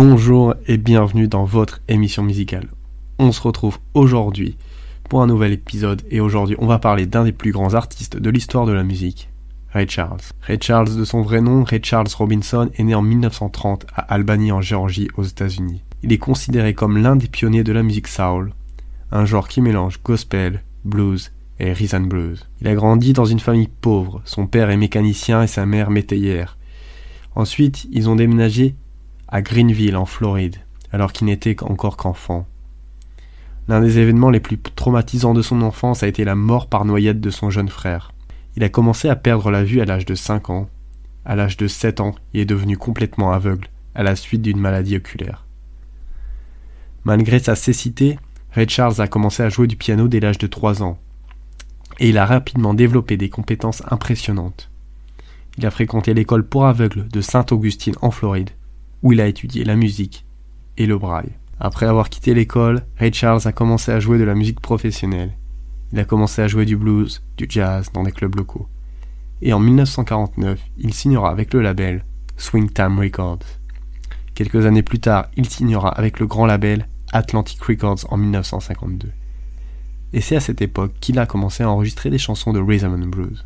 Bonjour et bienvenue dans votre émission musicale. On se retrouve aujourd'hui pour un nouvel épisode et aujourd'hui on va parler d'un des plus grands artistes de l'histoire de la musique, Ray Charles. Ray Charles de son vrai nom, Ray Charles Robinson, est né en 1930 à Albany en Géorgie aux États-Unis. Il est considéré comme l'un des pionniers de la musique soul, un genre qui mélange gospel, blues et rhythm blues. Il a grandi dans une famille pauvre, son père est mécanicien et sa mère métayère. Ensuite, ils ont déménagé à Greenville en Floride, alors qu'il n'était encore qu'enfant. L'un des événements les plus traumatisants de son enfance a été la mort par noyade de son jeune frère. Il a commencé à perdre la vue à l'âge de 5 ans. À l'âge de 7 ans, il est devenu complètement aveugle à la suite d'une maladie oculaire. Malgré sa cécité, Ray Charles a commencé à jouer du piano dès l'âge de 3 ans, et il a rapidement développé des compétences impressionnantes. Il a fréquenté l'école pour aveugles de Sainte-Augustine en Floride, où il a étudié la musique et le braille. Après avoir quitté l'école, Ray Charles a commencé à jouer de la musique professionnelle. Il a commencé à jouer du blues, du jazz dans des clubs locaux. Et en 1949, il signera avec le label Swing Time Records. Quelques années plus tard, il signera avec le grand label Atlantic Records en 1952. Et c'est à cette époque qu'il a commencé à enregistrer des chansons de rhythm and blues.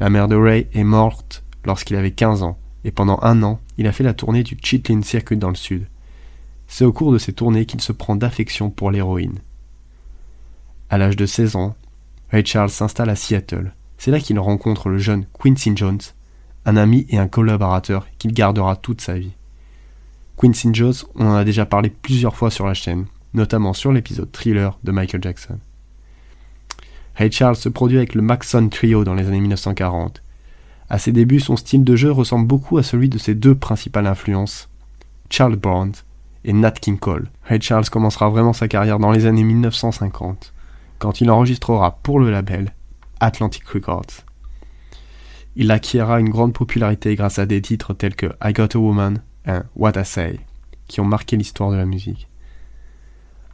La mère de Ray est morte lorsqu'il avait 15 ans, et pendant un an, il a fait la tournée du Chitlin Circuit dans le sud. C'est au cours de ces tournées qu'il se prend d'affection pour l'héroïne. À l'âge de 16 ans, Ray Charles s'installe à Seattle. C'est là qu'il rencontre le jeune Quincy Jones, un ami et un collaborateur qu'il gardera toute sa vie. Quincy Jones, on en a déjà parlé plusieurs fois sur la chaîne, notamment sur l'épisode Thriller de Michael Jackson. Ray Charles se produit avec le Maxon Trio dans les années 1940. À ses débuts, son style de jeu ressemble beaucoup à celui de ses deux principales influences, Charles Brown et Nat King Cole. Ray Charles commencera vraiment sa carrière dans les années 1950, quand il enregistrera pour le label Atlantic Records. Il acquiera une grande popularité grâce à des titres tels que I Got a Woman et What I Say, qui ont marqué l'histoire de la musique.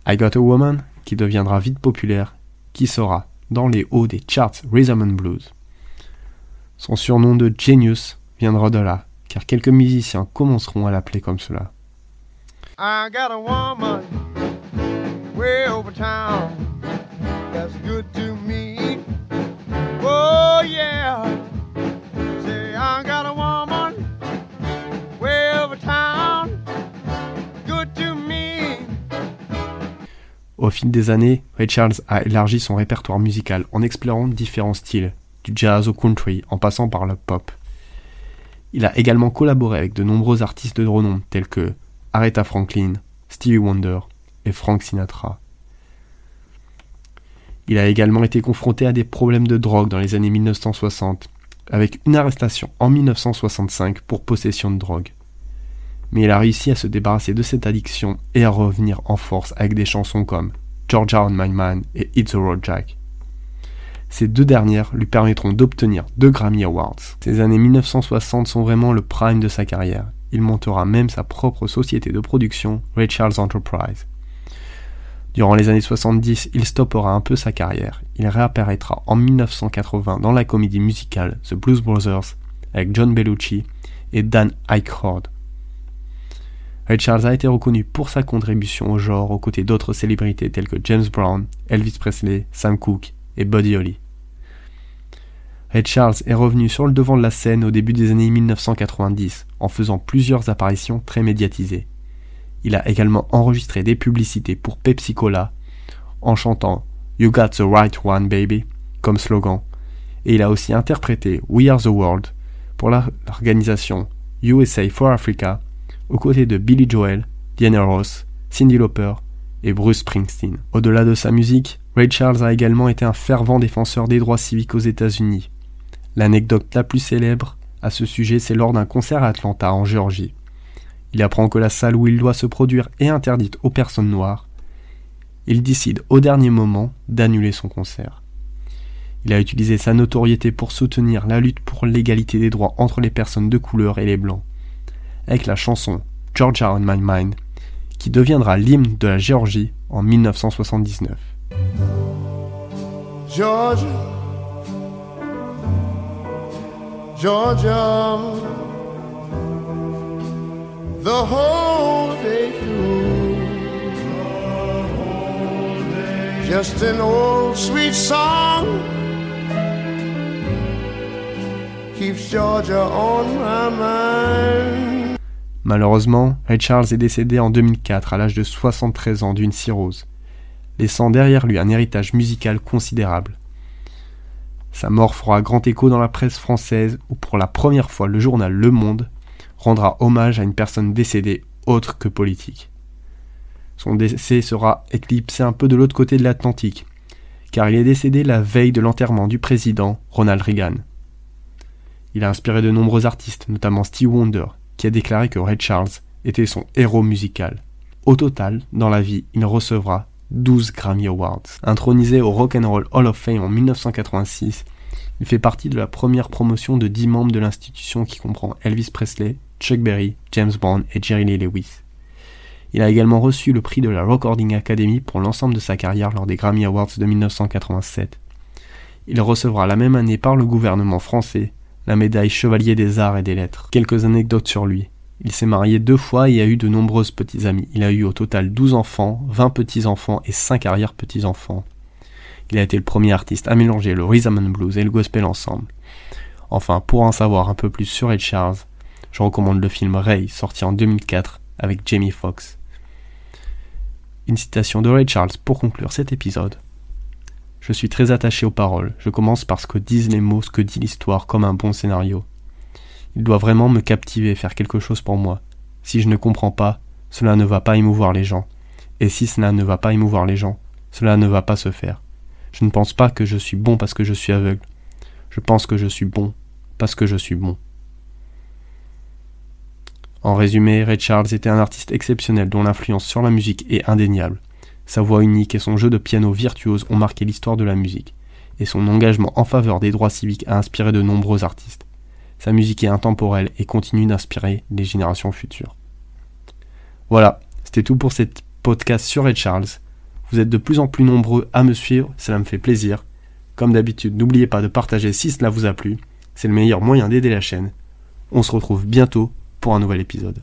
I Got a Woman, qui deviendra vite populaire, qui sera dans les hauts des charts Rhythm and Blues. Son surnom de Genius viendra de là, car quelques musiciens commenceront à l'appeler comme cela. I got a woman way over town that's good to me. Oh yeah. Say I got a woman way over town good to me. Au fil des années, Ray Charles a élargi son répertoire musical en explorant différents styles, du jazz au country en passant par le pop. Il a également collaboré avec de nombreux artistes de renom tels que Aretha Franklin, Stevie Wonder et Frank Sinatra. Il a également été confronté à des problèmes de drogue dans les années 1960, avec une arrestation en 1965 pour possession de drogue. Mais il a réussi à se débarrasser de cette addiction et à revenir en force avec des chansons comme Georgia on My Mind et It's a Road Jack. Ces deux dernières lui permettront d'obtenir deux Grammy Awards. Ces années 1960 sont vraiment le prime de sa carrière il montera même sa propre société de production, Ray Charles Enterprise. Durant les années 70, il stoppera un peu sa carrière. Il réapparaîtra en 1980 dans la comédie musicale The Blues Brothers avec John Bellucci et Dan Aykroyd. Ray Charles a été reconnu pour sa contribution au genre aux côtés d'autres célébrités telles que James Brown, Elvis Presley, Sam Cooke et Buddy Holly. Ray Charles est revenu sur le devant de la scène au début des années 1990 en faisant plusieurs apparitions très médiatisées. Il a également enregistré des publicités pour Pepsi Cola en chantant You Got the Right One Baby comme slogan et il a aussi interprété We Are the World pour l'organisation USA for Africa aux côtés de Billy Joel, Diana Ross, Cindy Lauper et Bruce Springsteen. Au-delà de sa musique, Ray Charles a également été un fervent défenseur des droits civiques aux États-Unis L'anecdote la plus célèbre à ce sujet, c'est lors d'un concert à Atlanta, en Géorgie. Il apprend que la salle où il doit se produire est interdite aux personnes noires. Il décide au dernier moment d'annuler son concert. Il a utilisé sa notoriété pour soutenir la lutte pour l'égalité des droits entre les personnes de couleur et les blancs, avec la chanson Georgia on My Mind, qui deviendra l'hymne de la Géorgie en 1979. Georgia. Georgia, the whole day through. Just an old sweet song keeps Georgia on my mind. Malheureusement, Ray Charles est décédé en 2004 à l'âge de 73 ans d'une cirrhose, laissant derrière lui un héritage musical considérable. Sa mort fera grand écho dans la presse française où pour la première fois le journal Le Monde rendra hommage à une personne décédée autre que politique. Son décès sera éclipsé un peu de l'autre côté de l'Atlantique, car il est décédé la veille de l'enterrement du président Ronald Reagan. Il a inspiré de nombreux artistes, notamment Steve Wonder, qui a déclaré que Ray Charles était son héros musical. Au total, dans la vie, il recevra 12 Grammy Awards. Intronisé au Rock and Roll Hall of Fame en 1986, il fait partie de la première promotion de 10 membres de l'institution qui comprend Elvis Presley, Chuck Berry, James Brown et Jerry Lee Lewis. Il a également reçu le prix de la Recording Academy pour l'ensemble de sa carrière lors des Grammy Awards de 1987. Il recevra la même année par le gouvernement français la médaille Chevalier des Arts et des Lettres. Quelques anecdotes sur lui. Il s'est marié deux fois et a eu de nombreuses petits amis. Il a eu au total 12 enfants, 20 petits-enfants et 5 arrière-petits-enfants. Il a été le premier artiste à mélanger le rhythm and blues et le gospel ensemble. Enfin, pour en savoir un peu plus sur Ed Charles, je recommande le film Ray, sorti en 2004 avec Jamie Foxx. Une citation de Ray Charles pour conclure cet épisode. Je suis très attaché aux paroles. Je commence par ce que disent les mots, ce que dit l'histoire, comme un bon scénario. Il doit vraiment me captiver, faire quelque chose pour moi. Si je ne comprends pas, cela ne va pas émouvoir les gens. Et si cela ne va pas émouvoir les gens, cela ne va pas se faire. Je ne pense pas que je suis bon parce que je suis aveugle. Je pense que je suis bon parce que je suis bon. En résumé, Ray Charles était un artiste exceptionnel dont l'influence sur la musique est indéniable. Sa voix unique et son jeu de piano virtuose ont marqué l'histoire de la musique, et son engagement en faveur des droits civiques a inspiré de nombreux artistes. Sa musique est intemporelle et continue d'inspirer les générations futures. Voilà, c'était tout pour cette podcast sur Ed Charles. Vous êtes de plus en plus nombreux à me suivre, cela me fait plaisir. Comme d'habitude, n'oubliez pas de partager si cela vous a plu, c'est le meilleur moyen d'aider la chaîne. On se retrouve bientôt pour un nouvel épisode.